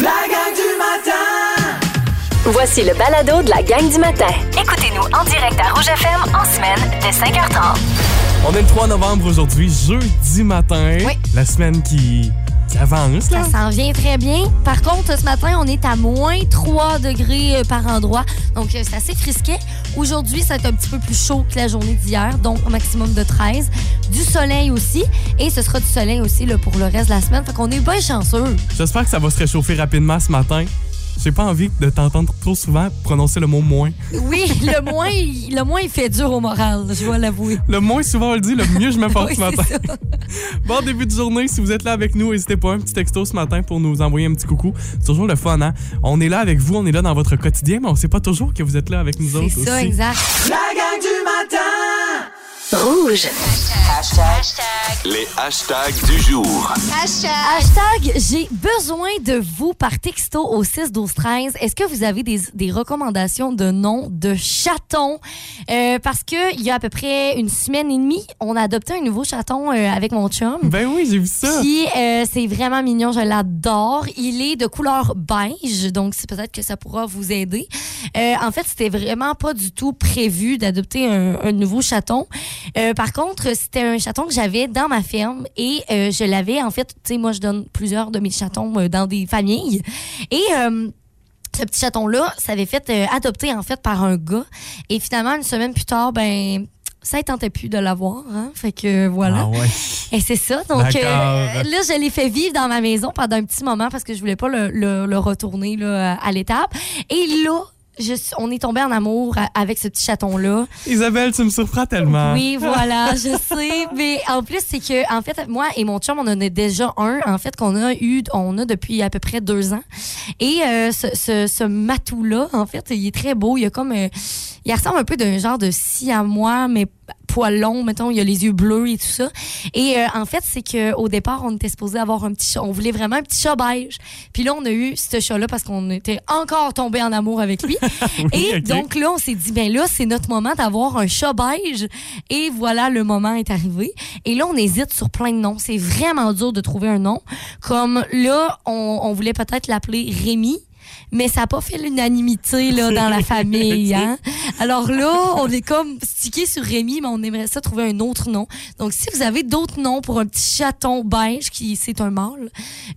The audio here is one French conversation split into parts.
La gang du matin! Voici le balado de la gang du matin. Écoutez-nous en direct à Rouge FM en semaine dès 5h30. On est le 3 novembre aujourd'hui, jeudi matin. Oui. La semaine qui, qui avance, là. Ça s'en vient très bien. Par contre, ce matin, on est à moins 3 degrés euh, par endroit. Donc, euh, c'est assez frisquet. Aujourd'hui, ça va être un petit peu plus chaud que la journée d'hier, donc au maximum de 13. Du soleil aussi. Et ce sera du soleil aussi là, pour le reste de la semaine. Fait qu'on est bien chanceux. J'espère que ça va se réchauffer rapidement ce matin. J'ai pas envie de t'entendre trop souvent prononcer le mot moins. Oui, le moins, il- le moins, il fait dur au moral, je dois l'avouer. Le moins souvent on le dit, le mieux je me porte Oui, ce matin. ça. Bon début de journée, si vous êtes là avec nous, n'hésitez pas un petit texto ce matin pour nous envoyer un petit coucou. C'est toujours le fun, hein? On est là avec vous, on est là dans votre quotidien, mais on sait pas toujours que vous êtes là avec nous autres C'est ça, aussi. exact. La gang du matin! Rouge. Les hashtags du jour. Hashtag, j'ai besoin de vous par texto au 6 12 13. Est-ce que vous avez des, des recommandations de noms de chatons? Euh, parce que il y a à peu près une semaine et demie, on a adopté un nouveau chaton euh, avec mon chum. Ben oui, j'ai vu ça. Puis euh, c'est vraiment mignon, je l'adore. Il est de couleur beige, donc c'est peut-être que ça pourra vous aider. Euh, en fait, c'était vraiment pas du tout prévu d'adopter un, un nouveau chaton. Euh, par contre, c'était un chaton que j'avais dans ma ferme et euh, je l'avais en fait. Tu sais, moi, je donne plusieurs de mes chatons euh, dans des familles et ce petit chaton-là, ça avait fait adopter en fait par un gars. Et finalement, une semaine plus tard, ben ça ne tentait plus de l'avoir. Hein? Fait que voilà. Ah ouais. Et c'est ça. Donc euh, là, je l'ai fait vivre dans ma maison pendant un petit moment parce que je voulais pas le, le- le retourner là, à l'étape. Et là, je on est tombé en amour avec ce petit chaton-là. Isabelle, tu me surprends tellement. Oui, voilà, je sais. Mais en plus, c'est que, en fait, moi et mon chum, on en a déjà un, en fait, qu'on a eu, on a depuis à peu près deux ans. Et euh, ce, ce, ce matou-là, en fait, il est très beau. Il a comme. euh, il ressemble un peu d'un genre de siamois, mais poil long, mettons, il a les yeux bleus et tout ça. Et euh, en fait, c'est que au départ, on était supposé avoir un petit chat. On voulait vraiment un petit chat beige. Puis là, on a eu ce chat-là parce qu'on était encore tombé en amour avec lui. et donc là, on s'est dit, ben là, c'est notre moment d'avoir un chat beige. Et voilà, le moment est arrivé. Et là, on hésite sur plein de noms. C'est vraiment dur de trouver un nom. Comme là, on, on voulait peut-être l'appeler Rémi. Mais ça n'a pas fait l'unanimité là, dans la famille. Hein? Alors là, on est comme stické sur Rémi, mais on aimerait ça trouver un autre nom. Donc, si vous avez d'autres noms pour un petit chaton beige qui c'est un mâle,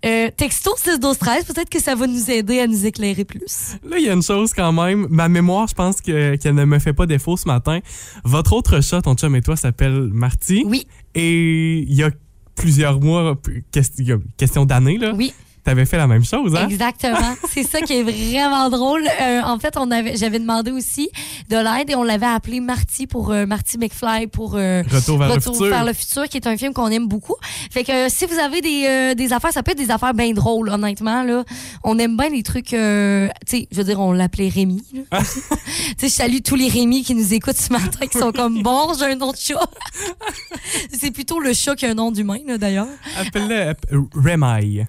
euh, texto 6 12 13, peut-être que ça va nous aider à nous éclairer plus. Là, il y a une chose quand même. Ma mémoire, je pense que- qu'elle ne me fait pas défaut ce matin. Votre autre chat, ton chum et toi, s'appelle Marty. Oui, Et il y a plusieurs mois, question, d'années, là, oui. T'avais fait la même chose, hein? Exactement. C'est ça qui est vraiment drôle. Euh, en fait, on avait, j'avais demandé aussi de l'aide et on l'avait appelé Marty pour euh, Marty McFly pour euh, Retour vers Retour le futur. vers le futur, qui est un film qu'on aime beaucoup. Fait que si vous avez des, des affaires, ça peut être des affaires bien drôles, honnêtement. Là. On aime bien les trucs, tu sais, je veux dire, on l'appelait Rémi. aussi. tu sais, je salue tous les Rémi qui nous écoutent ce matin, qui sont comme, bon, j'ai un nom de chat. C'est plutôt le chat qui a un nom d'humain, d'ailleurs. Appelle-le app- Rémaille.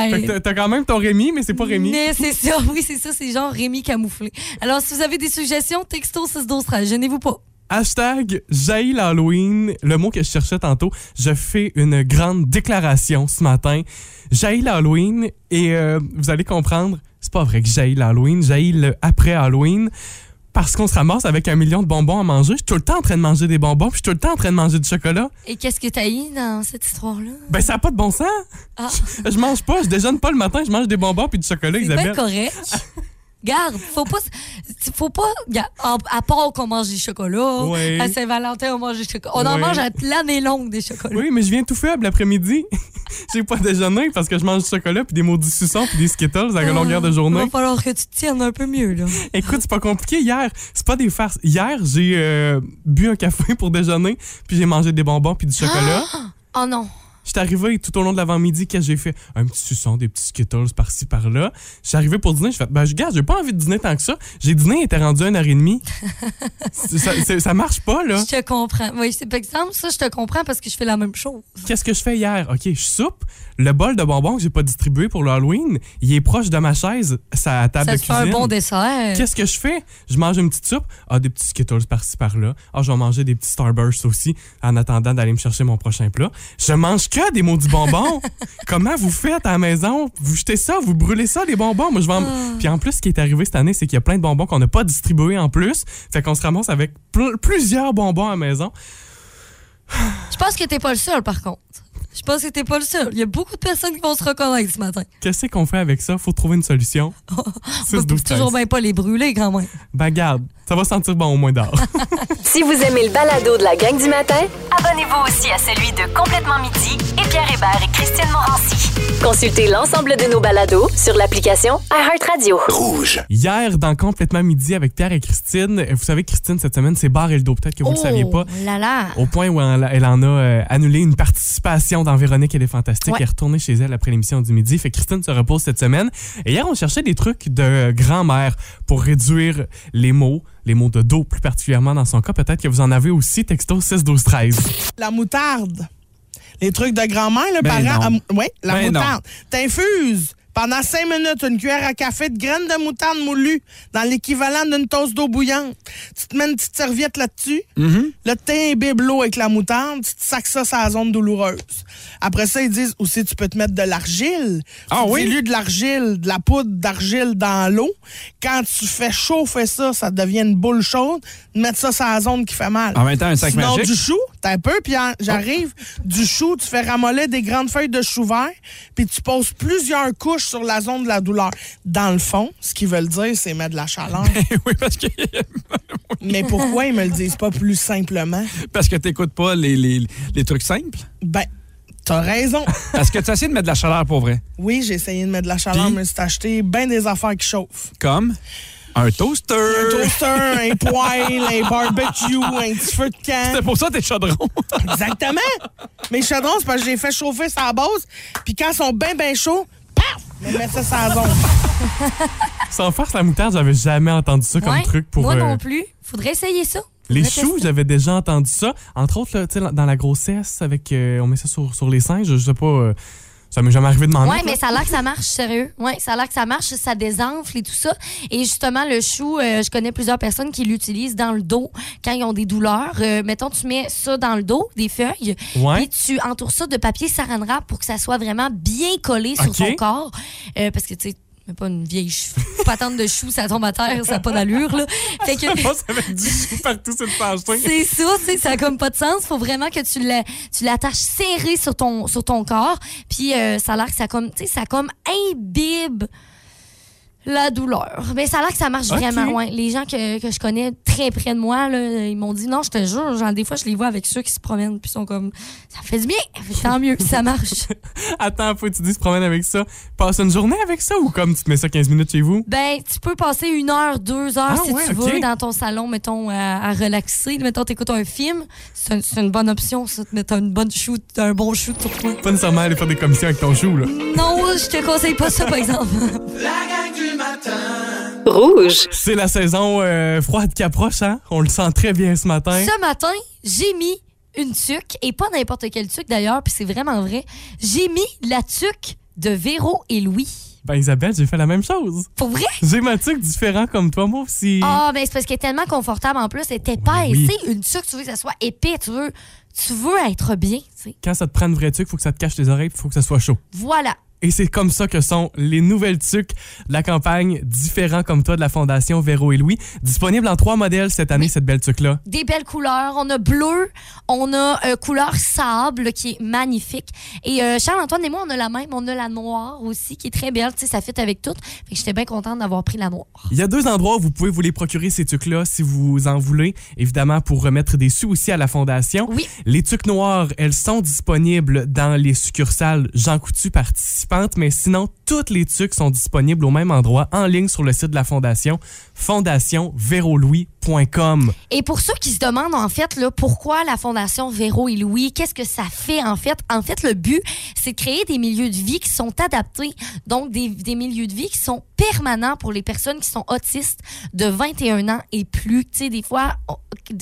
Rémi. Fait que t'as- quand même ton Rémi, mais c'est pas Rémi. Mais c'est ça, oui, c'est ça, c'est genre Rémi camouflé. Alors, si vous avez des suggestions, texto 6 12 13, gênez-vous pas. Hashtag jaillit l'Halloween, le mot que je cherchais tantôt. Je fais une grande déclaration ce matin. Jaillit l'Halloween et euh, vous allez comprendre, c'est pas vrai que jaillit l'Halloween, jaillit le après Halloween. Parce qu'on se ramasse avec un million de bonbons à manger. Je suis tout le temps en train de manger des bonbons, puis je suis tout le temps en train de manger du chocolat. Et qu'est-ce que t'as eu dans cette histoire-là? Ben, ça n'a pas de bon sens. Ah, Je mange pas, je déjeune pas le matin, je mange des bonbons puis du chocolat, c'est Isabelle. correct. Garde, faut pas. Faut pas. À, part qu'on mange des chocolats, Ouais. à Saint-Valentin, on mange des chocolats. On en mange à l'année longue des chocolats. Oui, mais je viens tout faible l'après-midi. J'ai pas déjeuné parce que je mange du chocolat puis des maudits suçons puis des Skittles à la longueur de Il journée. va falloir que tu te tiennes un peu mieux, là. Écoute, c'est pas compliqué. Hier, c'est pas des farces. Hier, j'ai euh, bu un café pour déjeuner puis j'ai mangé des bonbons puis du chocolat. Oh non. J'étais arrivé tout au long de l'avant-midi, qu'est-ce que j'ai fait? Un petit suçon, des petits Skittles par-ci, par-là. J'étais arrivé pour dîner, je fais, ben, je regarde, j'ai pas envie de dîner tant que ça. J'ai dîné, il était rendu à une heure et demie. Ça, ça marche pas, là. Je te comprends. Oui, c'est par exemple, ça, je te comprends parce que je fais la même chose. Qu'est-ce que je fais hier? OK, je soupe. Le bol de bonbons que j'ai pas distribué pour le Halloween, il est proche de ma chaise, ça à table Ça de te fait un cuisine. bon dessert. Qu'est-ce que je fais? Je mange une petite soupe. Ah, des petits Skittles par-ci par-là. Ah, je vais manger des petits Starbursts aussi en attendant d'aller me chercher mon prochain plat. Je mange que des maudits bonbons? Comment vous faites à la maison? Vous jetez ça, vous brûlez ça, les bonbons? Moi, je vais en- Ah. Puis en plus, ce qui est arrivé cette année, c'est qu'il y a plein de bonbons qu'on n'a pas distribués en plus. Fait qu'on se ramasse avec pl- plusieurs bonbons à la maison. Je pense que t'es pas le seul, par contre. Je pense que t'es pas le seul. Il y a beaucoup de personnes qui vont se reconnaître ce matin. Qu'est-ce qu'on fait avec ça? Faut trouver une solution. 6, On 12, peut toujours 13. bien pas les brûler, quand même. Ben garde, ça va sentir bon au moins d'or. Si vous aimez le balado de la gang du matin, abonnez-vous aussi à celui de Complètement Midi et Pierre Hébert et Christine Morancy. Consultez l'ensemble de nos balados sur l'application iHeartRadio. Rouge. Hier, dans Complètement Midi avec Pierre et Christine, vous savez, Christine, cette semaine, c'est barré le dos. Peut-être que vous ne le saviez pas. Oh là là. Au point où elle, elle en a euh, annulé une participation dans Véronique, elle est fantastique. Ouais. Elle est retournée chez elle après l'émission du midi. Fait que Christine se repose cette semaine. Et hier, on cherchait des trucs de grand-mère pour réduire les mots, les mots de dos plus particulièrement dans son cas. Peut-être que vous en avez aussi, texto 6 12 13 La moutarde. Les trucs de grand-mère, le Ben parent. oui, la Ben moutarde. T'infuses pendant cinq minutes une cuillère à café de graines de moutarde moulues dans l'équivalent d'une tasse d'eau bouillante. Tu te mets une petite serviette là-dessus. Mm-hmm. Là, t'imbibes l'eau avec la moutarde. Tu te sacs ça sur la zone douloureuse. Après ça, ils disent aussi, tu peux te mettre de l'argile. Ah tu oui? dilues de l'argile, de la poudre d'argile dans l'eau. Quand tu fais chauffer ça, ça devient une boule chaude. Mettre ça sur la zone qui fait mal. En même temps, un sac Sinon, magique? du chou, t'as un peu, puis en- j'arrive. Du chou, tu fais ramollir des grandes feuilles de chou vert, puis tu poses plusieurs couches sur la zone de la douleur. Dans le fond, ce qu'ils veulent dire, c'est mettre de la chaleur. oui, parce que, Mais pourquoi ils me le disent pas plus simplement? parce que t'écoutes pas les, les, les trucs simples? Ben, t'as raison. Est-ce que tu essaies de mettre de la chaleur pour vrai? Oui, j'ai essayé de mettre de la chaleur, mais c'est acheté bien des affaires qui chauffent. Comme un toaster. Un toaster, un poêle, un barbecue, un petit feu de camp. C'est pour ça tes chaudrons. Exactement. Mes chaudrons, c'est parce que j'ai fait chauffer sa base, puis quand ils sont bien, bien chauds, Je mets ça la zone. Sans farce, la moutarde, j'avais jamais entendu ça comme Ouais, truc pour. Moi euh, non plus. Faudrait essayer ça. Les Faudrait choux, tester. j'avais déjà entendu ça. Entre autres, là, tu sais, dans la grossesse, avec, euh, on met ça sur, sur les seins. Je, je sais pas, euh, ça m'est jamais arrivé de m'en mettre, mais ça a l'air que ça marche, sérieux. Ouais, ça a l'air que ça marche, ça désenfle et tout ça. Et justement, le chou, euh, je connais plusieurs personnes qui l'utilisent dans le dos quand ils ont des douleurs. Euh, mettons, tu mets ça dans le dos, des feuilles, Ouais. puis tu entoures ça de papier saran wrap pour que ça soit vraiment bien collé sur ton corps. Euh, parce que, tu sais, mais pas une vieille patente de chou, ça tombe à terre, ça n'a pas d'allure, là. Fait que... Passe avec du chou partout sur le plancher. C'est ça, tu sais, ça a comme pas de sens. Faut vraiment que tu la- tu l'attaches serré sur ton, sur ton corps. Puis euh, ça a l'air que ça comme, tu sais, ça comme imbibe la douleur. Mais ça a l'air que ça marche vraiment. Ouais. Les gens que, que je connais très près de moi, là, ils m'ont dit non, je te jure, genre, des fois je les vois avec ceux qui se promènent puis ils sont comme ça fait du bien. Tant mieux que ça marche. Attends, faut que tu dis se promène avec ça. Passe une journée avec ça ou comme tu te mets ça 15 minutes chez vous? Ben, tu peux passer une heure, deux heures Ah si ouais, tu veux dans ton salon, mettons, à, à relaxer. Mettons, t'écoutes un film. C'est un- c'est une bonne option, ça, de mettre une bonne shoot, un bon shoot sur toi. Pas nécessairement aller faire des commissions avec ton chou, là. Non, je te conseille pas ça, par exemple. La gang du matin. Rouge. C'est la saison euh, froide qui approche, hein? On le sent très bien ce matin. Ce matin, j'ai mis une tuque, et pas n'importe quelle tuque d'ailleurs, puis c'est vraiment vrai. J'ai mis la tuque de Véro et Louis. Ben Isabelle, j'ai fait la même chose. Pour vrai? J'ai ma tuque différent comme toi, moi aussi. Ah, ben c'est parce qu'elle est tellement confortable en plus, elle est épaisse. Oui. Tu sais, une tuque, tu veux que ça soit épais, tu veux, tu veux être bien, tu sais. Quand ça te prend une vraie tuque, faut que ça te cache les oreilles, faut que ça soit chaud. Voilà. Et c'est comme ça que sont les nouvelles tuques de la campagne Différents comme toi de la Fondation Véro et Louis. Disponible en trois modèles cette année, cette belle tuque-là. des belles couleurs. On a bleu, on a euh, couleur sable qui est magnifique. Et euh, Charles-Antoine et moi, on a la même. On a la noire aussi qui est très belle. Tu sais, ça fit avec tout. Fait que j'étais bien contente d'avoir pris la noire. Il y a deux endroits où vous pouvez vous les procurer, ces tuques-là, si vous en voulez. Évidemment, pour remettre des sous aussi à la Fondation. Oui. Les tuques noires, elles sont disponibles dans les succursales Jean Coutu mais sinon, toutes les tuques sont disponibles au même endroit, en ligne sur le site de la Fondation, fondationverolouis.com. Et pour ceux qui se demandent, en fait, là, pourquoi la Fondation Véro et Louis, qu'est-ce que ça fait, en fait? En fait, le but, c'est de créer des milieux de vie qui sont adaptés. Donc, des, des milieux de vie qui sont permanents pour les personnes qui sont autistes de 21 ans et plus. Tu sais, des fois, au-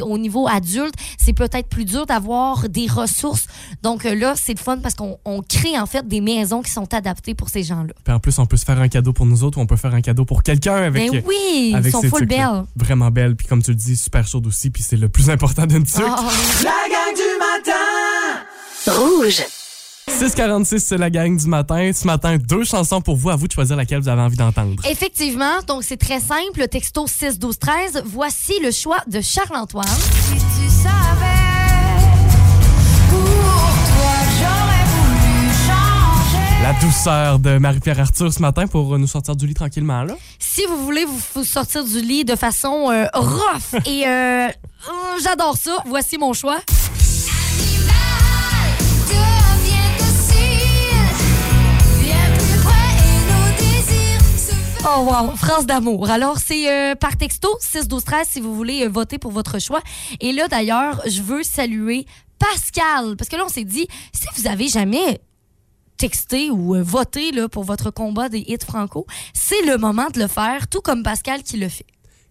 au niveau adulte, c'est peut-être plus dur d'avoir des ressources. Donc, euh, là, c'est le fun parce qu'on on crée, en fait, des maisons qui sont adaptées pour ces gens-là. Puis en plus, on peut se faire un cadeau pour nous autres ou on peut faire un cadeau pour quelqu'un avec. Ben oui, ils avec sont full belles. Vraiment belles. Puis comme tu le dis, super chaude aussi. Puis c'est le plus important d'une tuque. Ah, La gang du matin. Rouge. 646, c'est la gang du matin. Ce matin, deux chansons pour vous. À vous de choisir laquelle vous avez envie d'entendre. Effectivement, donc c'est très simple. Le texto 6 12 13. Voici le choix de Charles-Antoine. Si tu savais, La douceur de Marie-Pierre Arthur ce matin pour nous sortir du lit tranquillement, là. Si vous voulez vous, sortir du lit de façon euh, rough et euh, euh, j'adore ça, voici mon choix. Oh wow, phrase d'amour. Alors c'est euh, par texto 6 12 13 si vous voulez euh, voter pour votre choix. Et là d'ailleurs, je veux saluer Pascal parce que là on s'est dit si vous avez jamais texté ou euh, voté là, pour votre combat des hits franco, c'est le moment de le faire, tout comme Pascal qui le fait.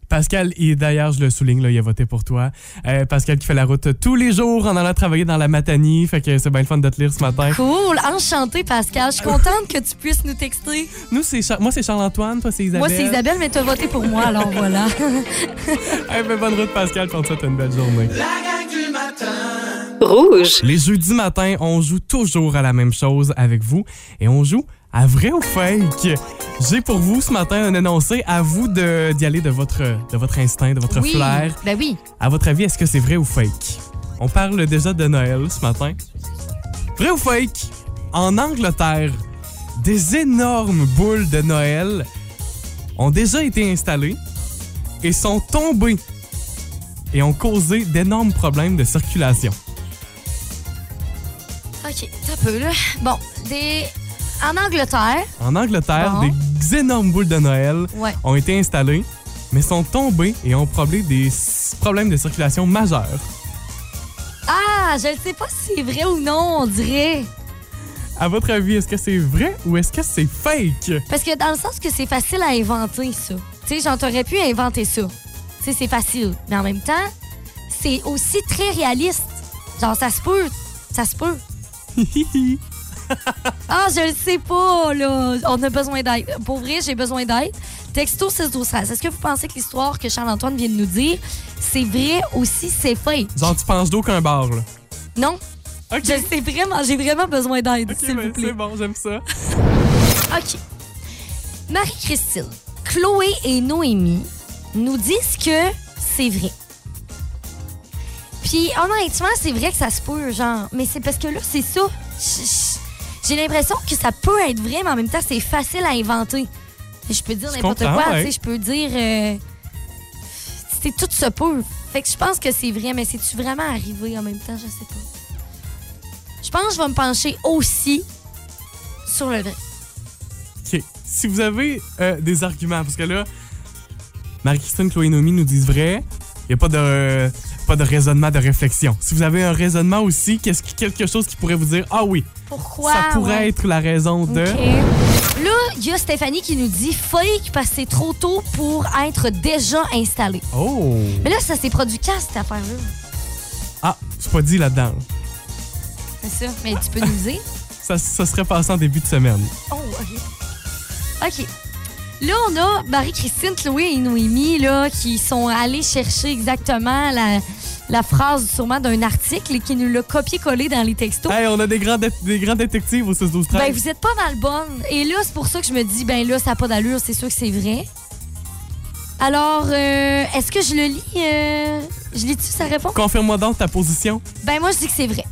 Pascal, et d'ailleurs, je le souligne, là, il a voté pour toi. Euh, Pascal qui fait la route tous les jours en allant travailler dans la Matanie. Fait que c'est bien le fun de te lire ce matin. Cool, enchanté Pascal. Je suis contente que tu puisses nous texter. Nous, c'est Char- moi, c'est Charles-Antoine, toi, c'est Isabelle. Moi c'est Isabelle, mais tu as voté pour moi, alors voilà. Eh ben, bonne route, Pascal, pour ça, une belle journée. La gang du matin. Rouge. Les jeudis matins, on joue toujours à la même chose avec vous et on joue à vrai ou fake. J'ai pour vous ce matin un énoncé. À vous de- d'y aller de votre, de votre instinct, de votre oui, flair. ben oui. À votre avis, est-ce que c'est vrai ou fake? On parle déjà de Noël ce matin. Vrai ou fake? En Angleterre, des énormes boules de Noël ont déjà été installées et sont tombées et ont causé d'énormes problèmes de circulation. OK, t'as peu, là. Bon, des... En Angleterre, En Angleterre, Bon. des énormes boules de Noël ouais. ont été installées, mais sont tombées et ont problé des problèmes de circulation majeurs. Ah, je ne sais pas si c'est vrai ou non, on dirait. À votre avis, est-ce que c'est vrai ou est-ce que c'est fake? Parce que dans le sens que c'est facile à inventer, ça. Tu sais, j'en t'aurais pu inventer ça. Tu sais, c'est facile. Mais en même temps, c'est aussi très réaliste. Genre, ça se peut. Ça se peut. Ah, je le sais pas, là. On a besoin d'aide. Pour vrai, j'ai besoin d'aide. Texto 6 12 13. Est-ce que vous pensez que l'histoire que Charles-Antoine vient de nous dire, c'est vrai aussi, c'est fake? Genre, tu penses d'eau qu'un bar, là. Non? OK. Je sais vraiment, j'ai vraiment besoin d'aide, s'il ben, vous plaît. c'est bon, j'aime ça. OK. Marie-Christine, Chloé et Noémie nous disent que c'est vrai. Puis honnêtement, c'est vrai que ça se peut, genre. Mais c'est parce que là, c'est ça. J'ai l'impression que ça peut être vrai, mais en même temps, c'est facile à inventer. Je peux dire n'importe quoi, ouais. tu sais. Je peux dire. euh, c'est tout se peut. Fait que je pense que c'est vrai, mais c'est-tu vraiment arrivé en même temps? Je sais pas. Je pense que je vais me pencher aussi sur le vrai. OK. Si vous avez euh, des arguments, parce que là, Marie-Christine, Chloé et Noémie nous disent vrai, il n'y a pas de, pas de raisonnement, de réflexion. Si vous avez un raisonnement aussi, qu'est-ce quelque chose qui pourrait vous dire Ah oui, Pourquoi? ça pourrait ouais. être la raison de. Là, il y a Stéphanie qui nous dit fake parce que c'est trop tôt pour être déjà installé. Oh Mais là, ça s'est produit quand cette affaire-là? Ah, c'est pas dit là-dedans. C'est ça. Mais tu peux nous dire? Ça, ça serait passé en début de semaine. Oh, OK. OK. Là, on a Marie-Christine, Chloé et Noémie là, qui sont allés chercher exactement la, la phrase sûrement d'un article et qui nous l'a copié-collé dans les textos. Hey, on a des grands, des grands détectives au 6 12 13 Ben, vous êtes pas mal bonne. Et là, c'est pour ça que je me dis, ben là, ça n'a pas d'allure, c'est sûr que c'est vrai. Alors, euh, est-ce que je le lis? euh, je lis-tu sa réponse? Confirme-moi donc ta position. Ben, moi, je dis que c'est vrai.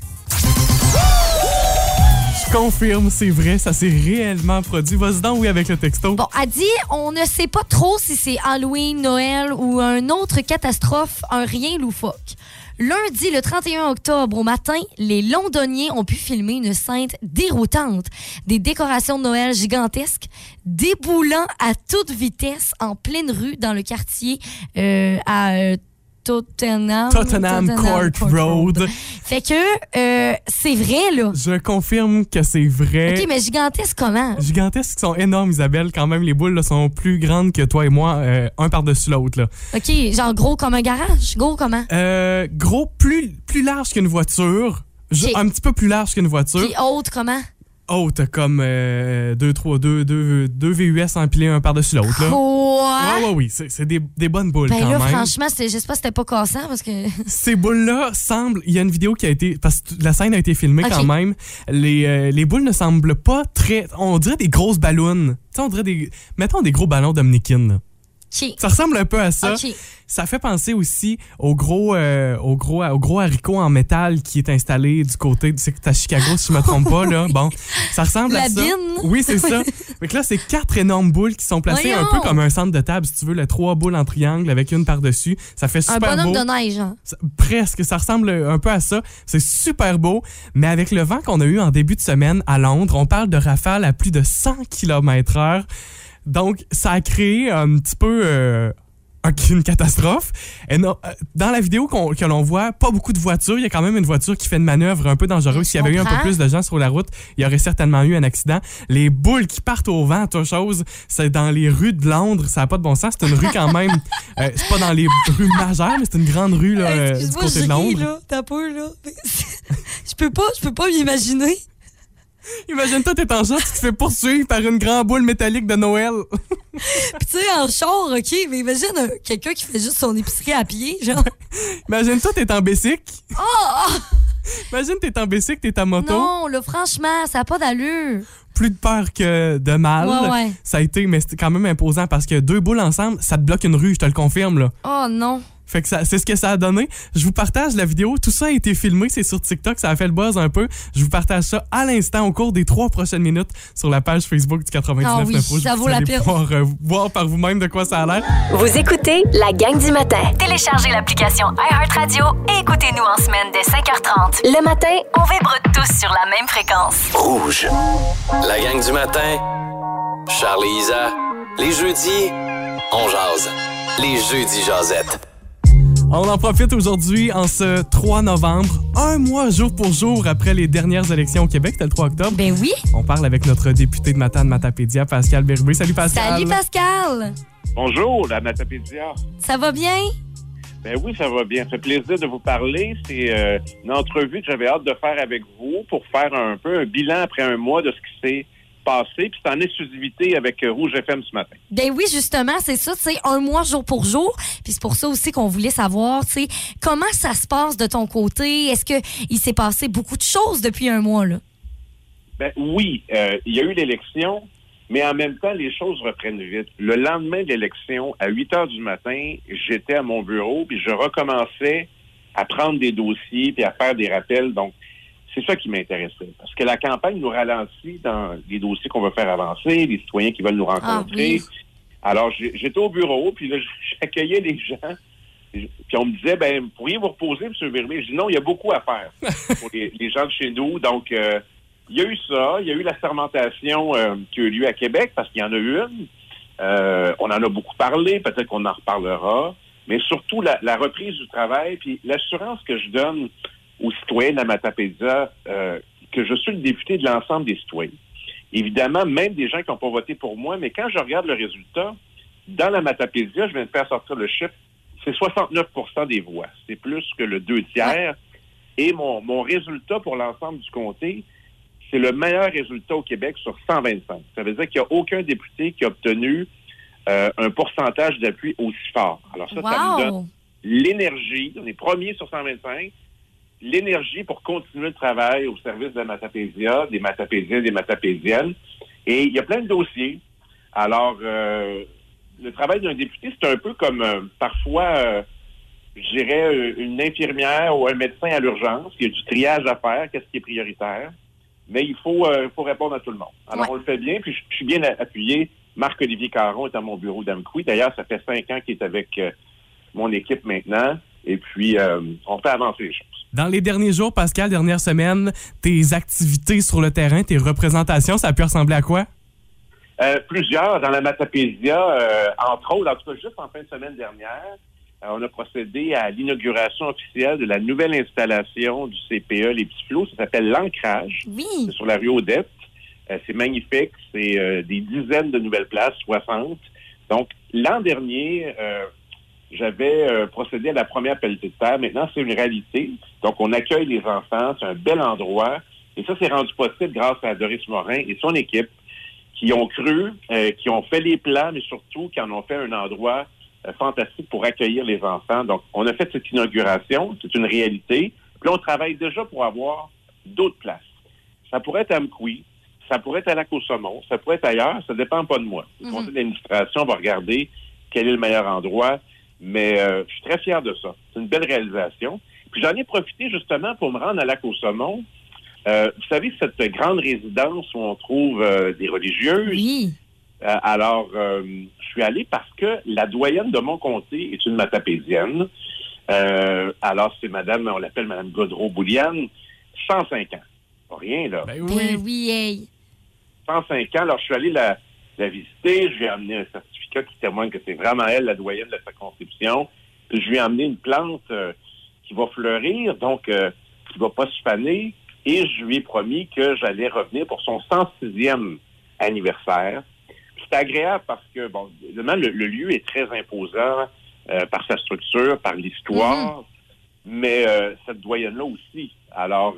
Confirme, c'est vrai, ça s'est réellement produit. Vas-y donc, oui, avec le texto. Bon, elle dit, on ne sait pas trop si c'est Halloween, Noël ou un autre catastrophe, un rien loufoque. Lundi, le 31 octobre, au matin, les Londoniens ont pu filmer une scène déroutante. Des décorations de Noël gigantesques déboulant à toute vitesse en pleine rue dans le quartier euh, à Tottenham. Tottenham Court Road. Fait que euh, c'est vrai, là. Je confirme que c'est vrai. OK, mais gigantesque comment? Gigantesques sont énormes, Isabelle. Quand même, les boules là, sont plus grandes que toi et moi, euh, un par-dessus l'autre. là. OK, genre gros comme un garage? Gros comment? Euh, gros, plus, plus large qu'une voiture. Un petit peu plus large qu'une voiture. Puis haute comment? Hautes, comme 2, 3, 2, 2, 2 VUS empilés un par-dessus l'autre. Quoi? Ouais, ouais, oui, c'est des, des bonnes boules Ben quand là, même. franchement, j'espère que c'était pas cassant parce que. Ces boules-là semblent. Il y a une vidéo qui a été. Parce que la scène a été filmée quand même. Les, euh, les boules ne semblent pas très. On dirait des grosses ballons. Tu sais, on dirait des. Mettons des gros ballons d'Omnikin. Ça ressemble un peu à ça. Ça fait penser aussi au gros, euh, au gros, au gros haricot en métal qui est installé du côté de c'est à Chicago, si je me trompe pas. Là. Bon, ça ressemble La à ça. bine. Oui, c'est ça. Que là, c'est quatre énormes boules qui sont placées un peu comme un centre de table, si tu veux, les trois boules en triangle avec une par-dessus. Ça fait Un super bonhomme beau. de neige, hein. Ça- presque, ça ressemble un peu à ça. C'est super beau, mais avec le vent qu'on a eu en début de semaine à Londres, on parle de rafales à plus de 100 km heure. Donc, ça a créé un petit peu euh, un- une catastrophe. Et non, euh, dans la vidéo que l'on voit, pas beaucoup de voitures. Il y a quand même une voiture qui fait une manœuvre un peu dangereuse. S'il y avait eu un peu plus de gens sur la route, il y aurait certainement eu un accident. Les boules qui partent au vent, toute chose, c'est dans les rues de Londres. Ça n'a pas de bon sens. C'est une rue quand même. euh, c'est pas dans les rues majeures, mais c'est une grande rue là, euh, du côté je de ris, Londres. là. T'as peur, là. Je peux pas, je peux pas m'imaginer. Imagine-toi, t'es en char, tu te fais poursuivre par une grande boule métallique de Noël. Puis tu sais, en char, OK, mais imagine euh, quelqu'un qui fait juste son épicerie à pied, genre. Imagine-toi, t'es en bicycle. Imagine, t'es en bicycle, t'es en moto. Non, là, franchement, ça n'a pas d'allure. Plus de peur que de mal. Ouais, ouais. Ça a été, mais c'était quand même imposant parce que deux boules ensemble, ça te bloque une rue, je te le confirme, là. Oh non. Fait que ça- c'est ce que ça a donné. Je vous partage la vidéo. Tout ça a été filmé, c'est sur TikTok, ça a fait le buzz un peu. Je vous partage ça à l'instant au cours des trois prochaines minutes sur la page Facebook du 99 Ah oui, Info. ça Vous vaut la peine. pouvoir euh, voir par vous-même de quoi ça a l'air. Vous écoutez la gang du matin. Téléchargez l'application iHeartRadio et écoutez-nous en semaine dès 5h30. Le matin, on vibre tous sur la même fréquence. Rouge. La gang du matin. Charles et Isa. Les jeudis, on jase. Les jeudis jasettes. On en profite aujourd'hui en ce 3 novembre, un mois jour pour jour après les dernières élections au Québec, c'était le 3 octobre. Ben oui. On parle avec notre député de Matane Matapédia, Pascal Berbé. Salut Pascal. Salut Pascal. Bonjour, la Matapédia. Ça va bien? Ben oui, ça va bien. Ça fait plaisir de vous parler. C'est euh, une entrevue que j'avais hâte de faire avec vous pour faire un peu un bilan après un mois de ce qui s'est passé. Puis c'est en exclusivité avec euh, Rouge FM ce matin. Ben oui, justement, c'est ça, tu sais, un mois jour pour jour. Puis c'est pour ça aussi qu'on voulait savoir, tu sais, comment ça se passe de ton côté? Est-ce que il s'est passé beaucoup de choses depuis un mois, là? Ben oui, euh, il y a eu l'élection, mais en même temps, les choses reprennent vite. Le lendemain de l'élection, à 8 heures du matin, j'étais à mon bureau, puis je recommençais à prendre des dossiers puis à faire des rappels. Donc, c'est ça qui m'intéressait. Parce que la campagne nous ralentit dans les dossiers qu'on veut faire avancer, les citoyens qui veulent nous rencontrer. oui. Alors, j'étais au bureau, puis là, j'accueillais les gens. Puis on me disait, ben, pourriez vous reposer, M. Vermeer? Je dis non, il y a beaucoup à faire pour les, les gens de chez nous. Donc, euh, il y a eu ça. Il y a eu la fermentation euh, qui a eu lieu à Québec, parce qu'il y en a eu une. Euh, on en a beaucoup parlé, peut-être qu'on en reparlera. Mais surtout, la, la reprise du travail, puis l'assurance que je donne aux citoyens de la Matapédia, euh, que je suis le député de l'ensemble des citoyens. Évidemment, même des gens qui n'ont pas voté pour moi, mais quand je regarde le résultat, dans la Matapédia, je viens de faire sortir le chiffre, c'est 69% des voix. C'est plus que le deux tiers. Et mon, mon résultat pour l'ensemble du comté, c'est le meilleur résultat au Québec sur 125. Ça veut dire qu'il n'y a aucun député qui a obtenu euh, un pourcentage d'appui aussi fort. Alors ça, ça me donne l'énergie, on est premier sur 125, l'énergie pour continuer le travail au service de la Matapédia, des Matapédiens, des Matapédiennes. Et il y a plein de dossiers. Alors, euh, le travail d'un député, c'est un peu comme euh, parfois, euh, je dirais, une infirmière ou un médecin à l'urgence. Il y a du triage à faire, qu'est-ce qui est prioritaire. Mais il faut, faut répondre à tout le monde. Alors, Ouais. on le fait bien, puis je, suis bien appuyé. Marc-Olivier Caron est à mon bureau d'Amqui. D'ailleurs, ça fait cinq ans qu'il est avec mon équipe maintenant. Et puis, euh, on fait avancer les choses. Dans les derniers jours, Pascal, dernière semaine, tes activités sur le terrain, tes représentations, ça a pu ressembler à quoi? Euh, plusieurs dans la Matapédia, euh, entre autres, en tout cas juste en fin de semaine dernière, euh, on a procédé à l'inauguration officielle de la nouvelle installation du CPE Les Petits Flots. Ça s'appelle l'Ancrage. Oui! C'est sur la rue Odette. Euh, c'est magnifique. C'est euh, des dizaines de nouvelles places, 60. Donc, l'an dernier, euh, j'avais euh, procédé à la première pelletée de terre. Maintenant, c'est une réalité. Donc, on accueille les enfants. C'est un bel endroit. Et ça, c'est rendu possible grâce à Doris Morin et son équipe qui ont cru, euh, qui ont fait les plans, mais surtout qui en ont fait un endroit euh, fantastique pour accueillir les enfants. Donc, on a fait cette inauguration, c'est une réalité. Puis là, on travaille déjà pour avoir d'autres places. Ça pourrait être à Mkoui, ça pourrait être à Lac au Saumon, ça pourrait être ailleurs, ça dépend pas de moi. Le conseil d'administration va regarder quel est le meilleur endroit, mais euh, je suis très fier de ça. C'est une belle réalisation. Puis j'en ai profité justement pour me rendre à Lac au Saumon. Euh, vous savez, cette grande résidence où on trouve euh, des religieuses. Oui. Euh, alors, euh, je suis allé parce que la doyenne de mon comté est une matapédienne. Euh, alors, c'est madame, on l'appelle madame Godreau-Bouliane, 105 ans. Pas rien, là. Ben Ben oui. oui, hey. 105 ans. Alors, je suis allé la, la visiter. Je lui ai amené un certificat qui témoigne que c'est vraiment elle, la doyenne de sa conception. Puis, je lui ai amené une plante euh, qui va fleurir, donc euh, qui va pas se faner. Et je lui ai promis que j'allais revenir pour son 106e anniversaire. C'est agréable parce que, bon, évidemment, le, le lieu est très imposant euh, par sa structure, par l'histoire, mais euh, cette doyenne-là aussi. Alors,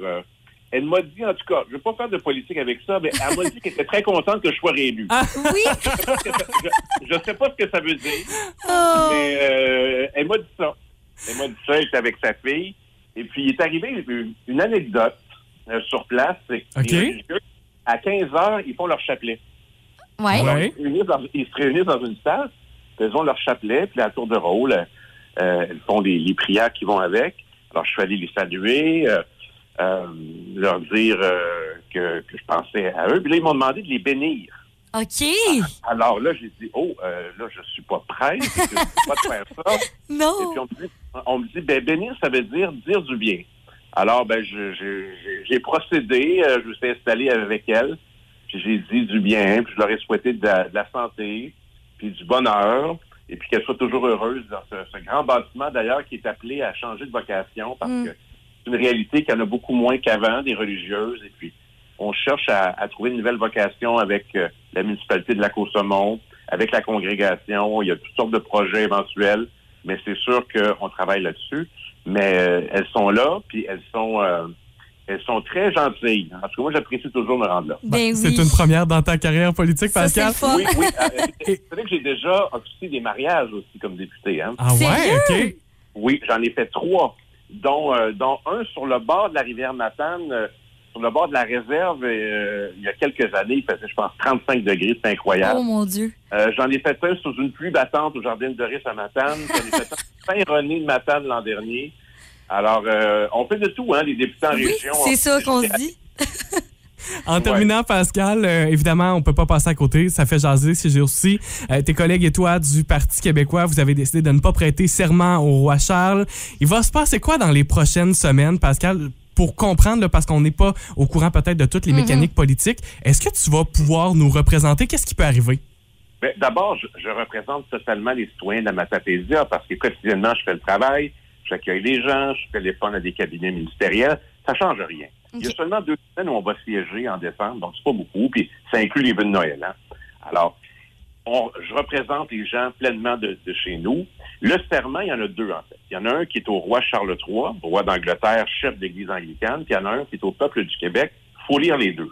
elle m'a dit, en tout cas, je ne vais pas faire de politique avec ça, mais elle m'a dit qu'elle était très contente que je sois réélu. Oui. Je ne sais pas ce que ça veut dire, Oh. mais euh, elle m'a dit ça. Elle m'a dit ça, elle était avec sa fille. Et puis, il est arrivé une, une anecdote euh, sur place. c'est que OK. les religieux, à 15 heures, ils font leur chapelet. Ouais. Alors, ils, se réunissent dans, ils se réunissent dans une salle, puis elles ont leur chapelet, puis à tour de rôle, euh, elles font les, les prières qui vont avec. Alors, je suis allé les saluer, euh, leur dire euh, que, que je pensais à eux. Puis là, ils m'ont demandé de les bénir. OK. Alors là, j'ai dit, oh, euh, là, je suis pas prêt, je ne pas de faire ça. Et Non. puis on me dit, on me dit ben, bénir, ça veut dire dire du bien. Alors, ben, j'ai- procédé, je me suis installé avec elle, puis j'ai dit du bien, puis je leur ai souhaité de la, de la santé, puis du bonheur, et puis qu'elle soit toujours heureuse dans ce, ce grand bâtiment, d'ailleurs, qui est appelé à changer de vocation, parce Mm. que c'est une réalité qu'il y en a beaucoup moins qu'avant, des religieuses, et puis on cherche à, à trouver une nouvelle vocation avec euh, la municipalité de Lac-au-Saumon, avec la congrégation. Il y a toutes sortes de projets éventuels, mais c'est sûr qu'on travaille là-dessus. Mais euh, elles sont là, puis elles sont euh, elles sont très gentilles. En tout cas, moi, j'apprécie toujours me rendre là. Ben C'est oui. une première dans ta carrière politique, Ça, c'est Pascal? fun. Oui, oui. euh, c'est vrai que j'ai déjà officié des mariages aussi comme député. Hein? Ah ouais, OK. Oui, j'en ai fait trois, dont, euh, dont un sur le bord de la rivière Matane, euh, sur le bord de la réserve, euh, il y a quelques années, il faisait, je pense, 35 degrés, c'est incroyable. Oh mon Dieu. Euh, J'en ai fait un sous une pluie battante au jardin de Doris à Matane. J'en ai fait un Saint-René de Matane l'an dernier. Alors, euh, on fait de tout, hein, les députés en Oui, région. c'est ça qu'on se dit. En terminant, Pascal, euh, évidemment, on peut pas passer à côté. Ça fait jaser si j'ai aussi. Euh, tes collègues et toi du Parti québécois, vous avez décidé de ne pas prêter serment au roi Charles. Il va se passer quoi dans les prochaines semaines, Pascal? Pour comprendre, là, parce qu'on n'est pas au courant peut-être de toutes les mécaniques politiques, est-ce que tu vas pouvoir nous représenter? Qu'est-ce qui peut arriver? Ben, D'abord, je, je représente totalement les citoyens de la Matapédia parce que quotidiennement, je fais le travail, j'accueille les gens, je téléphone à des cabinets ministériels. Ça change rien. Il y a seulement deux semaines où on va siéger en décembre, donc c'est pas beaucoup, puis ça inclut les vœux de Noël. Hein? Alors, je représente les gens pleinement de, chez nous. Le serment, il y en a deux, en fait. Il y en a un qui est au roi Charles III, roi d'Angleterre, chef d'Église anglicane, puis il y en a un qui est au peuple du Québec. faut lire les deux.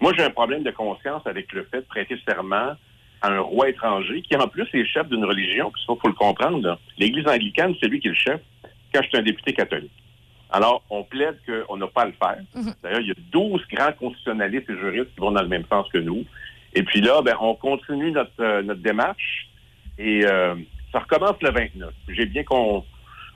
Moi, j'ai un problème de conscience avec le fait de prêter serment à un roi étranger qui, en plus, est chef d'une religion, puis ça, faut le comprendre. L'Église anglicane, c'est lui qui est le chef, quand je suis un député catholique. Alors, on plaide qu'on n'a pas à le faire. D'ailleurs, il y a 12 grands constitutionnalistes et juristes qui vont dans le même sens que nous. Et puis là, ben, on continue notre, euh, notre démarche et euh, ça recommence le 29. J'ai bien con-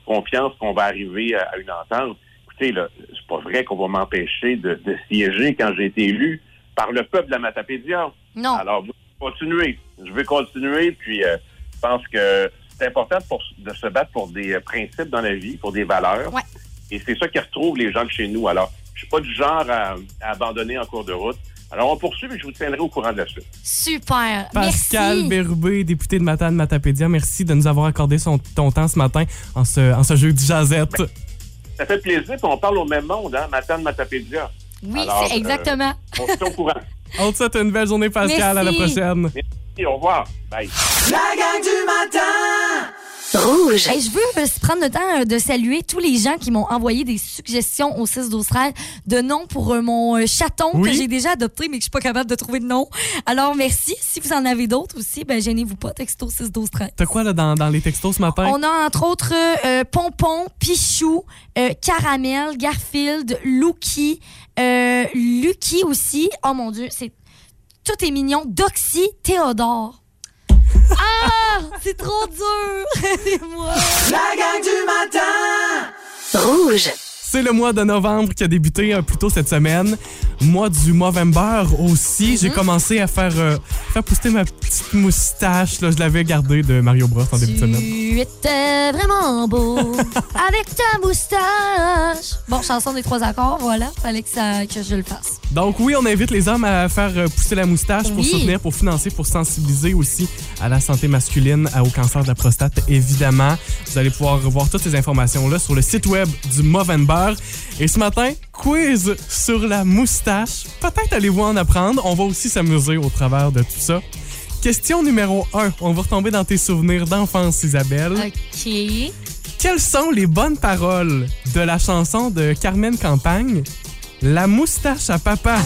confiance qu'on va arriver à, à une entente. Écoutez, c'est pas vrai qu'on va m'empêcher de, de siéger quand j'ai été élu par le peuple de la Matapédia. Non. Alors, vous continuez. Je veux continuer, puis euh, je pense que c'est important pour- de se battre pour des principes dans la vie, pour des valeurs. Ouais. Et c'est ça qui retrouve les gens de chez nous. Alors, je suis pas du genre à, à abandonner en cours de route. Alors, on poursuit et je vous tiendrai au courant de la suite. Super. Pascal Merci. Bérubé, député de Matane Matapédia, merci de nous avoir accordé son, ton temps ce matin en ce, en ce jeudi jazette. Ça fait plaisir, puis on parle au même monde, hein, Matane Matapédia. Oui, Alors, c'est exactement. On se tient au courant. On te souhaite une belle journée, Pascal. À la Merci. prochaine. Merci, au revoir. Bye. La gang du matin Rouge. Hey, je veux euh, prendre le temps euh, de saluer tous les gens qui m'ont envoyé des suggestions au 6 12 13 de noms pour euh, mon euh, chaton Oui. que j'ai déjà adopté mais que je suis pas capable de trouver de nom. Alors merci. Si vous en avez d'autres aussi, ben gênez-vous pas, texto 6 12 13. T'as quoi là dans, dans les textos ce matin? On a entre autres euh, Pompon, Pichou, euh, Caramel, Garfield, Lucky, euh, Lucky aussi. Oh mon Dieu, c'est tout est mignon. Doxy, Théodore. Ah, c'est trop dur. Aidez-moi. La gang du matin Rouge. C'est le mois de novembre qui a débuté euh, plus tôt cette semaine. Mois du Movember aussi. Mhm. J'ai commencé à faire, euh, faire pousser ma petite moustache. Là. Je l'avais gardée de Mario Bros en début de semaine. Tu étais vraiment beau avec ta moustache. Bon, chanson des trois accords, voilà. Fallait que, ça, que je le fasse. Donc oui, on invite les hommes à faire euh, pousser la moustache pour soutenir, pour financer, pour sensibiliser aussi à la santé masculine, au cancer de la prostate, évidemment. Vous allez pouvoir revoir toutes ces informations-là sur le site web du Movember. Et ce matin, quiz sur la moustache. Peut-être allez-vous en apprendre. On va aussi s'amuser au travers de tout ça. Question numéro 1. On va retomber dans tes souvenirs d'enfance, Isabelle. OK. Quelles sont les bonnes paroles de la chanson de Carmen Campagne, La moustache à papa?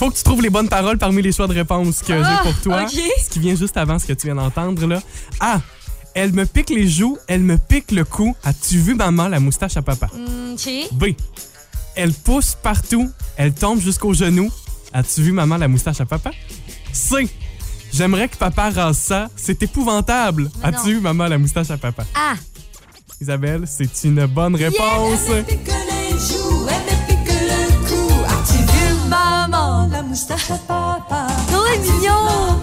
Faut que tu trouves les bonnes paroles parmi les choix de réponse que Ah, j'ai pour toi. Ce qui vient juste avant ce que tu viens d'entendre, là. A. Elle me pique les joues, elle me pique le cou. As-tu vu maman la moustache à papa? Mm. B. Elle pousse partout, elle tombe jusqu'aux genoux. As-tu vu maman la moustache à papa? C. J'aimerais que papa rase ça, c'est épouvantable. As-tu vu maman la moustache à papa? Ah, Isabelle, c'est une bonne réponse. Moustache à papa. Oh, mignon.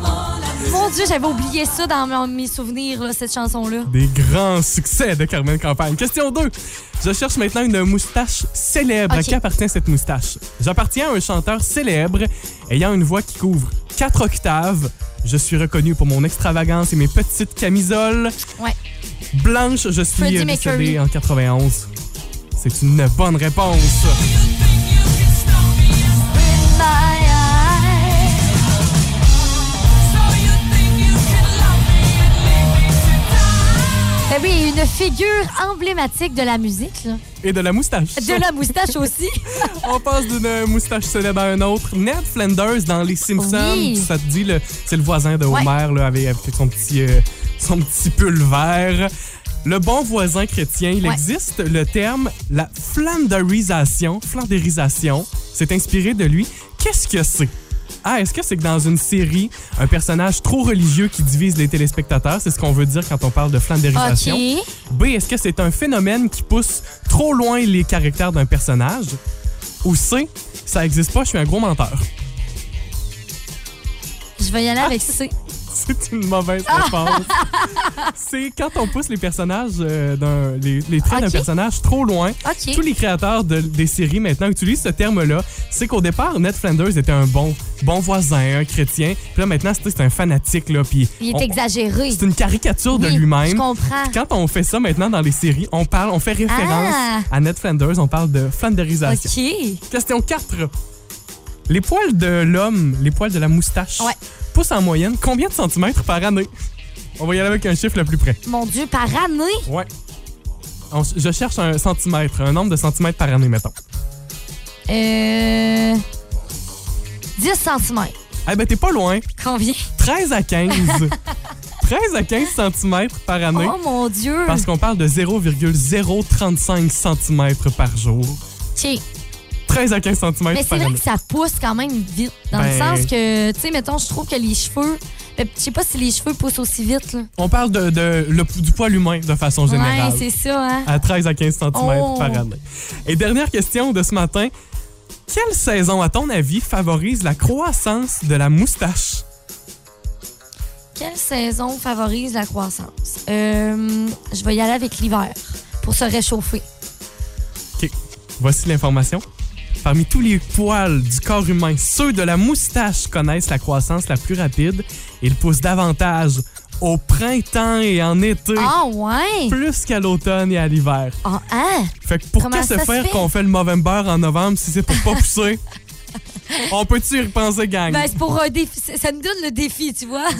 Mon Dieu, j'avais oublié ça dans mes souvenirs, là, cette chanson-là. Des grands succès de Carmen Campagne. Question 2. Je cherche maintenant une moustache célèbre. À qui appartient cette moustache? J'appartiens à un chanteur célèbre ayant une voix qui couvre 4 octaves. Je suis reconnu pour mon extravagance et mes petites camisoles. Ouais. Blanche, je suis décédée en 91. C'est une bonne réponse. Ben oui, une figure emblématique de la musique, là. Et de la moustache. De la moustache aussi. On passe d'une moustache célèbre à une autre. Ned Flanders dans Les Simpsons. Oui. Ça te dit, le- c'est le voisin de Ouais. Homer là, avec, avec son, petit, euh, son petit pull vert. Le bon voisin chrétien, il Ouais. existe le terme la flanderisation. Flandérisation, c'est inspiré de lui. Qu'est-ce que c'est? Ah, est-ce que c'est que dans une série, un personnage trop religieux qui divise les téléspectateurs? C'est ce qu'on veut dire quand on parle de flandérisation. OK. B, est-ce que c'est un phénomène qui pousse trop loin les caractères d'un personnage? Ou C, ça existe pas, je suis un gros menteur. Je vais y aller avec C. C'est une mauvaise réponse. c'est quand on pousse les personnages, euh, d'un- les, les traits d'un Ok. personnage trop loin. OK. Tous les créateurs de- des séries maintenant utilisent ce terme-là. C'est qu'au départ, Ned Flanders était un bon, bon voisin, un chrétien. Puis là, maintenant, c'est c'est un fanatique. Là, puis Il est exagéré. C'est une caricature de Oui, Je lui-même. comprends. Quand on fait ça maintenant dans les séries, on parle, on fait référence Ah. à Ned Flanders, on parle de flandérisation. OK. Question 4. Les poils de l'homme, les poils de la moustache, Ouais. En moyenne combien de centimètres par année? On va y aller avec un chiffre le plus près. Mon Dieu, par année? Ouais. On- je cherche un centimètre, un nombre de centimètres par année, mettons. Euh... 10 cm. Eh ben, t'es pas loin. Combien? 13 à 15. 13 à 15 centimètres par année. Oh mon Dieu. Parce qu'on parle de 0,035 cm par jour. OK. 13 à 15 cm Mais c'est vrai que ça pousse quand même vite. Dans le Ben- sens que, tu sais, mettons, je trouve que les cheveux. ben, Je sais pas si les cheveux poussent aussi vite. Là. On parle de, de- le- du poil humain de façon générale. Ouais, c'est ça, hein? à 13 à 15 cm Oh. par année. Et dernière question de ce matin. Quelle saison, à ton avis, favorise la croissance de la moustache? Quelle saison favorise la croissance? Euh, je vais y aller avec l'hiver pour se réchauffer. OK. Voici l'information. Parmi tous les poils du corps humain, ceux de la moustache connaissent la croissance la plus rapide. Ils poussent davantage au printemps et en été, Ah, ouais? plus qu'à l'automne et à l'hiver. Ah, hein? Fait que pour Comment que se faire qu'on fait le Movember en novembre si c'est pour pas pousser? On peut-tu y repenser, gang? Ben, c'est pour un défi. Ça nous donne le défi, tu vois.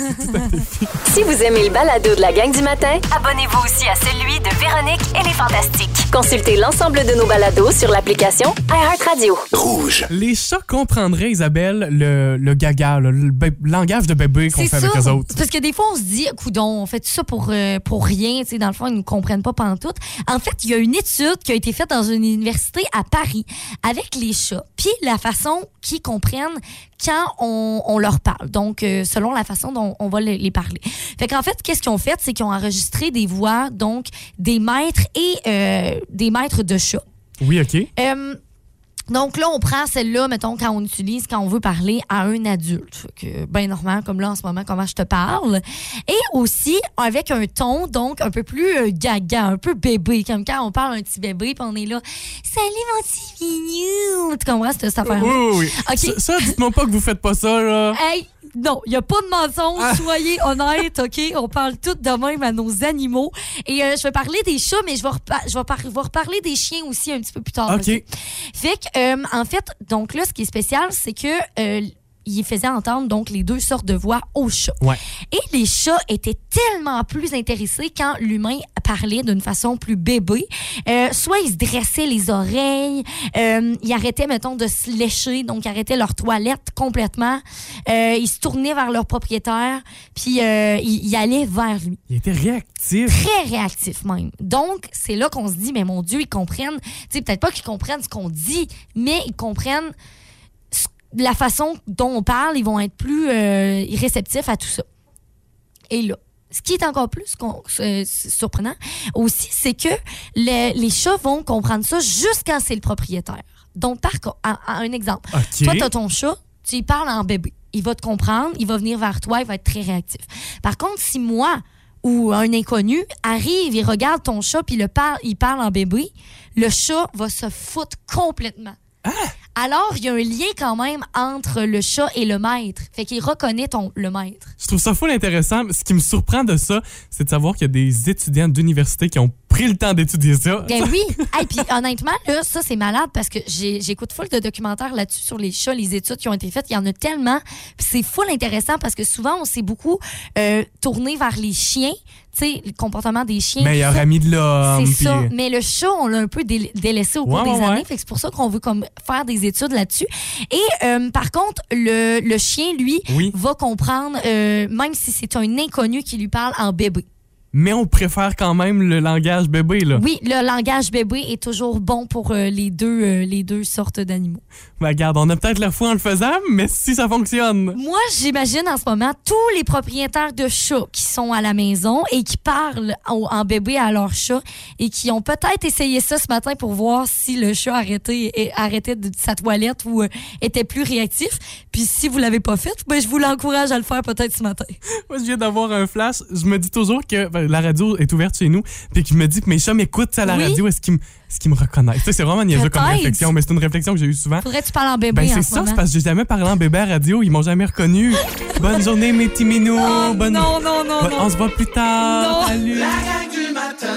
Si vous aimez le balado de la gang du matin, abonnez-vous aussi à celui de Véronique et les Fantastiques. Consultez l'ensemble de nos balados sur l'application iHeartRadio. Rouge. Les chats comprendraient, Isabelle, le, le gaga, le, langage de bébé qu'on fait ça. avec eux autres. Parce que des fois, on se dit, coudon, on fait tout ça pour, euh, pour rien. Tu sais, dans le fond, ils ne comprennent pas pantoute. En fait, il y a une étude qui a été faite dans une université à Paris avec les chats, puis la façon qu'ils comprennent quand on, on leur parle. Donc, euh, selon la façon dont on va les, les parler. Fait qu'en fait, qu'est-ce qu'ils ont fait? C'est qu'ils ont enregistré des voix, donc, des maîtres et euh, des maîtres de chats. Oui, OK. Euh, donc là, on prend celle-là, mettons, quand on utilise, quand on veut parler à un adulte. Fait que, ben normal, comme là en ce moment, comment je te parle. Et aussi avec un ton, donc, un peu plus euh, gaga, un peu bébé, comme quand on parle à un petit bébé, puis on est là, salut mon petit mignon. Tu comprends cette, cette affaire Oui, oui, oui. Ça, ça, dites-moi pas que vous faites pas ça, là. Hey, non, il n'y a pas de mensonge. Ah. Soyez honnêtes, OK? On parle tout de même à nos animaux. Et euh, je vais parler des chats, mais je vais, repa- je vais, par- vais reparler des chiens aussi un petit peu plus tard. OK. Fait que, euh, en fait, donc là, ce qui est spécial, c'est que. Il faisait entendre donc les deux sortes de voix aux chats. Ouais. Et les chats étaient tellement plus intéressés quand l'humain parlait d'une façon plus bébé. Euh, soit ils se dressaient les oreilles, euh, ils arrêtaient, mettons, de se lécher, donc ils arrêtaient leur toilette complètement. Euh, ils se tournaient vers leur propriétaire, puis ils, ils allaient vers lui Il était réactif. très réactif même. Donc, c'est là qu'on se dit, mais mon Dieu, ils comprennent, tu sais, peut-être pas qu'ils comprennent ce qu'on dit, mais ils comprennent la façon dont on parle, ils vont être plus euh, réceptifs à tout ça. Et là, ce qui est encore plus euh, surprenant aussi, c'est que le- les chats vont comprendre ça juste quand c'est le propriétaire. Donc, par un- exemple. Toi, t'as ton chat, tu y parles en bébé. Il va te comprendre, il va venir vers toi, il va être très réactif. Par contre, si moi ou un inconnu arrive, il regarde ton chat, puis le parle, il parle en bébé, le chat va se foutre complètement. Alors, il y a un lien quand même entre le chat et le maître. Fait qu'il reconnaît ton, le maître. Je trouve ça full intéressant. Ce qui me surprend de ça, c'est de savoir qu'il y a des étudiants d'université qui ont pris le temps d'étudier ça. Ben oui. Et puis honnêtement, là, ça c'est malade parce que j'écoute full de documentaires là-dessus sur les chats, les études qui ont été faites. Il y en a tellement. C'est full intéressant parce que souvent on s'est beaucoup euh, tourné vers les chiens, sais, le comportement des chiens. Meilleur ça. ami de l'homme. C'est puis- ça. Mais le chat, on l'a un peu dé- délaissé au cours Ouais, des ouais, années. ouais. Fait que c'est pour ça qu'on veut comme faire des études là-dessus. Et euh, par contre, le, le chien, lui, Oui. va comprendre, euh, même si c'est un inconnu qui lui parle en bébé. Mais on préfère quand même le langage bébé, là. Oui, le langage bébé est toujours bon pour euh, les, deux, euh, les deux sortes d'animaux. Ben, regarde, on a peut-être la foi en le faisant, mais si ça fonctionne. Moi, j'imagine en ce moment tous les propriétaires de chats qui sont à la maison et qui parlent au- en bébé à leur chat et qui ont peut-être essayé ça ce matin pour voir si le chat arrêtait, arrêtait de sa toilette ou euh, était plus réactif. Puis si vous l'avez pas fait, ben, je vous l'encourage à le faire peut-être ce matin. Moi, je viens d'avoir un flash. Je me dis toujours que ben, la radio est ouverte chez nous, puis que je me dis que mes chats m'écoutent à la Oui. radio. Est-ce qu'ils me, qu'ils me reconnaissent? Tu sais, c'est vraiment niaiseux comme réflexion, mais c'est une réflexion que j'ai eue souvent. Faudrait que tu parles en bébé Ben, en c'est ce ça, c'est parce que j'ai jamais parlé en bébé à radio. Ils m'ont jamais reconnu. Bonne journée, mes petits minous. Oh, Bonne... non, non, non, non. On se voit plus tard. Non. Salut. La gang du matin.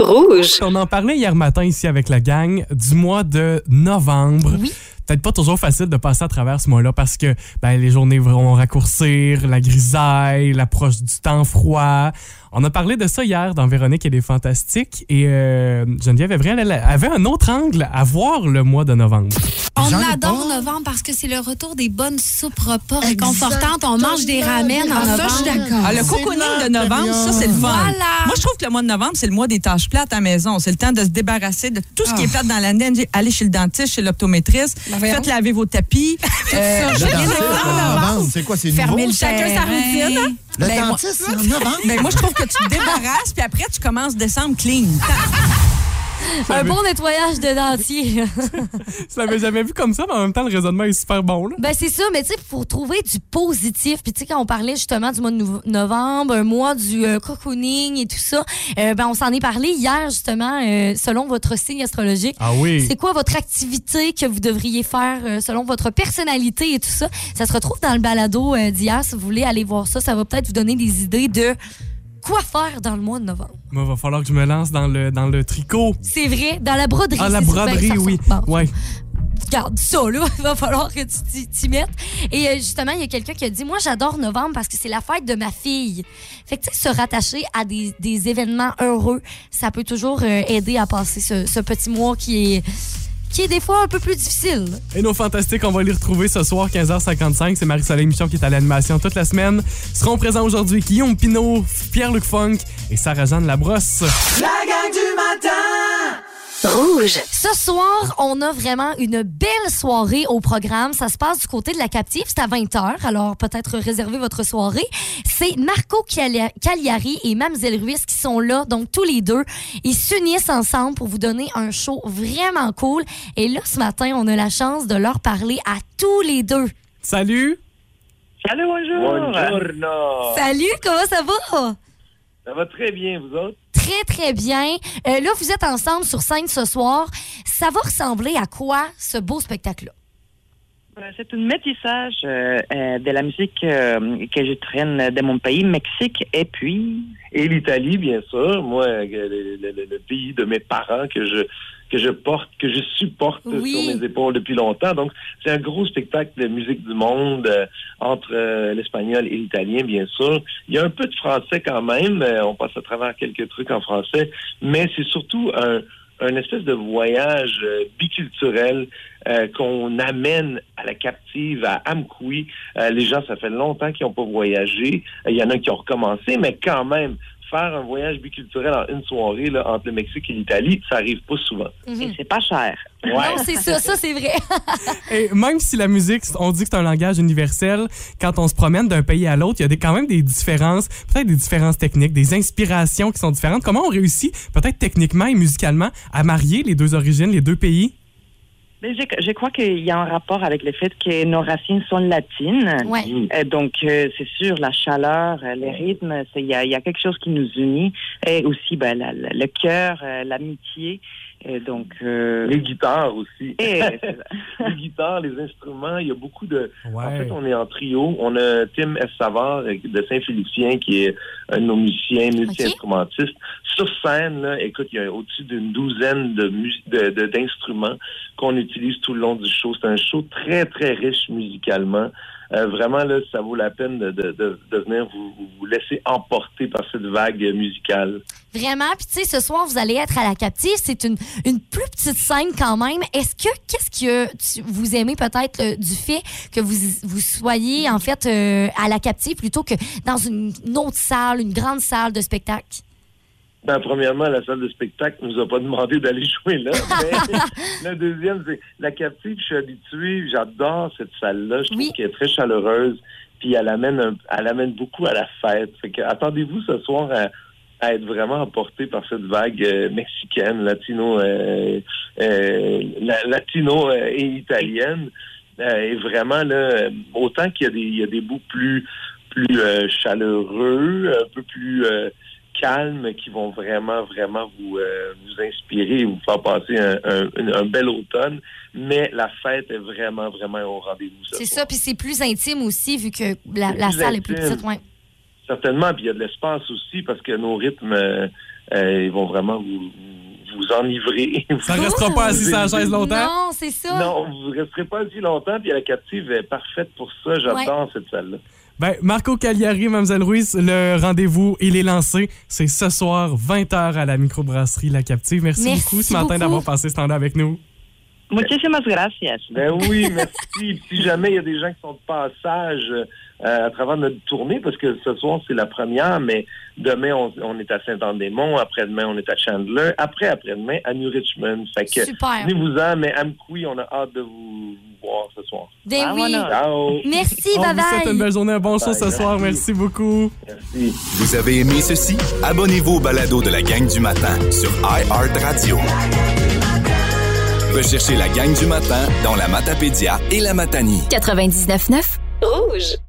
Rouge. On en parlait hier matin ici avec la gang du mois de novembre. Oui. Peut-être pas toujours facile de passer à travers ce mois-là parce que ben, les journées vont raccourcir, la grisaille, l'approche du temps froid. On a parlé de ça hier dans Véronique et les Fantastiques et euh, Geneviève Evrel, elle avait un autre angle à voir le mois de novembre. On adore pas. novembre parce que c'est le retour des bonnes soupes repas réconfortantes. On mange des ramen en Ah, ça, je suis novembre. d'accord. Ah, le cocooning de novembre, ça, c'est le fun. Voilà. Moi, je trouve que le mois de novembre, c'est le mois des tâches plates à la maison. C'est le temps de se débarrasser de tout ce qui est plate dans l'année. Aller chez le dentiste, chez l'optométriste. Voyons. Faites laver vos tapis. Euh, Le c'est quoi? C'est nouveau? le Chacun sa routine, hein? Le Ben, moi- dentiste, c'est en novembre? Ben, moi, je trouve que tu te débarrasses, puis après, tu commences décembre clean. Un bon nettoyage de dentier. Je l'avais jamais vu comme ça, mais en même temps, le raisonnement est super bon. Là. Ben c'est ça, mais tu sais, faut trouver du positif. Puis tu sais, quand on parlait justement du mois de novembre, un mois du euh, cocooning et tout ça, euh, ben on s'en est parlé hier justement, euh, selon votre signe astrologique. Ah oui. C'est quoi votre activité que vous devriez faire selon votre personnalité et tout ça? Ça se retrouve dans le balado d'hier. Si vous voulez aller voir ça, ça va peut-être vous donner des idées de quoi faire dans le mois de novembre? Moi, va falloir que je me lance dans le, dans le tricot. C'est vrai, dans la broderie. Ah, la. Ben, broderie, ça oui. Bon. Ouais. garde ça, là. Il va falloir que tu t'y- t'y mettes. Et euh, justement, il y a quelqu'un qui a dit Moi, j'adore novembre parce que c'est la fête de ma fille. Fait que, tu sais, se rattacher à des, des événements heureux, ça peut toujours euh, aider à passer ce, ce petit mois qui est, qui est des fois un peu plus difficile. Et nos fantastiques, on va les retrouver ce soir, 15h55. C'est Marie-Soleil Michon qui est à l'animation toute la semaine. Seront présents aujourd'hui Guillaume Pinot, Pierre-Luc Funk et Sarah-Jeanne Labrosse. La gang du matin Rouge. Ce soir, on a vraiment une belle soirée au programme. Ça se passe du côté de la captive. C'est à 20h, alors peut-être réservez votre soirée. C'est Marco Cagliari et Mademoiselle Ruiz qui sont là, donc tous les deux. Ils s'unissent ensemble pour vous donner un show vraiment cool. Et là, ce matin, on a la chance de leur parler à tous les deux. Salut! Salut, bonjour. Buongiorno. Salut, comment ça va? Ça va très bien, vous autres? Très, très bien. Euh, là, vous êtes ensemble sur scène ce soir. Ça va ressembler à quoi, ce beau spectacle-là? Euh, C'est un métissage euh, de la musique euh, que je traîne de mon pays, Mexique, et puis... Et l'Italie, bien sûr. Moi, le, le- le- le pays de mes parents que je que je porte, que je supporte Oui. sur mes épaules depuis longtemps. Donc, c'est un gros spectacle de musique du monde euh, entre euh, l'espagnol et l'italien, bien sûr. Il y a un peu de français quand même. euh, on passe à travers quelques trucs en français, mais c'est surtout un un espèce de voyage euh, biculturel euh, qu'on amène à la captive à Amkoui. Euh, les gens, ça fait longtemps qu'ils n'ont pas voyagé. Euh, Il y en a qui ont recommencé, mais quand même, faire un voyage biculturel en une soirée là, entre le Mexique et l'Italie, ça arrive pas souvent. Et c'est pas cher. Non, c'est ça, ça c'est vrai. Et même si la musique, on dit que c'est un langage universel, quand on se promène d'un pays à l'autre, il y a des, quand même des différences, peut-être des différences techniques, des inspirations qui sont différentes. Comment on réussit, peut-être techniquement et musicalement, à marier les deux origines, les deux pays? Mais je, je crois qu'il y a un rapport avec le fait que nos racines sont latines. Ouais. Euh, donc, euh, c'est sûr, la chaleur, euh, les rythmes, c'est- il y a, il y a quelque chose qui nous unit. Et aussi, ben, la- la- le cœur, euh, l'amitié. Et donc, euh, Les guitares aussi. et, les guitares, les instruments, il y a beaucoup de... Ouais. En fait, on est en trio. On a Tim S. Savard de Saint-Félicien, qui est un de nos musiciens, multi-instrumentiste. Sur scène, là, écoute, il y a au-dessus d'une douzaine de mus- de- de- d'instruments qu'on utilise tout le long du show. C'est un show très, très riche musicalement. Euh, vraiment, là, ça vaut la peine de, de, venir vous, laisser emporter par cette vague musicale. Vraiment. Puis, tu sais, ce soir, vous allez être à la captive. C'est une, une plus petite scène quand même. Est-ce que, qu'est-ce que tu- vous aimez peut-être du fait que vous, vous soyez, en fait, euh, à la captive plutôt que dans une autre salle, une grande salle de spectacle? Ben, premièrement, la salle de spectacle nous a pas demandé d'aller jouer là. Mais le deuxième, c'est la captive, je suis habitué, j'adore cette salle-là. Je trouve qu'elle est très chaleureuse. Puis elle amène un- elle amène beaucoup à la fête. Fait que attendez-vous ce soir à, à être vraiment emporté par cette vague euh, mexicaine, latino, euh, euh, la- latino et italienne. Et vraiment là, autant qu'il y a des, il y a des bouts plus plus chaleureux, un peu plus calmes, qui vont vraiment, vraiment vous, euh, vous inspirer et vous faire passer un, un- un bel automne. Mais la fête est vraiment, vraiment au rendez-vous. ce C'est ça. Puis, c'est plus intime aussi, vu que la, salle est plus petite. Ouais. Certainement, puis il y a de l'espace aussi parce que nos rythmes, euh, euh, ils vont vraiment vous, vous, vous enivrer. Ça restera pas assis sur la chaise longtemps? Non, c'est ça. Non, vous ne resterez pas assis longtemps, puis la captive est parfaite pour ça. J'adore cette salle-là. Ben, Marco Cagliari, Mlle Ruiz, le rendez-vous, il est lancé. C'est ce soir, 20h à la microbrasserie La Captive. Merci, Merci beaucoup ce matin d'avoir passé ce temps-là avec nous. muchísimas gracias. Ben oui, merci. Si jamais il y a des gens qui sont de passage euh, à travers notre tournée, parce que ce soir, c'est la première, mais demain, on, on est à Saint-Anne-des-Monts, après-demain, on est à Chandler, après, après-demain, à New Richmond. Fait que, Super. venez-vous-en, mais Amkoui, on a hâte de vous voir ce soir. Ben oui. Ciao. Merci, On vous souhaite une belle journée, un bon show ce soir. Merci beaucoup. Vous avez aimé ceci? Abonnez-vous au balado de la gang du matin sur iHeartRadio. Recherchez la gang du matin dans la Matapédia et la Matanie. 99.9 Rouge.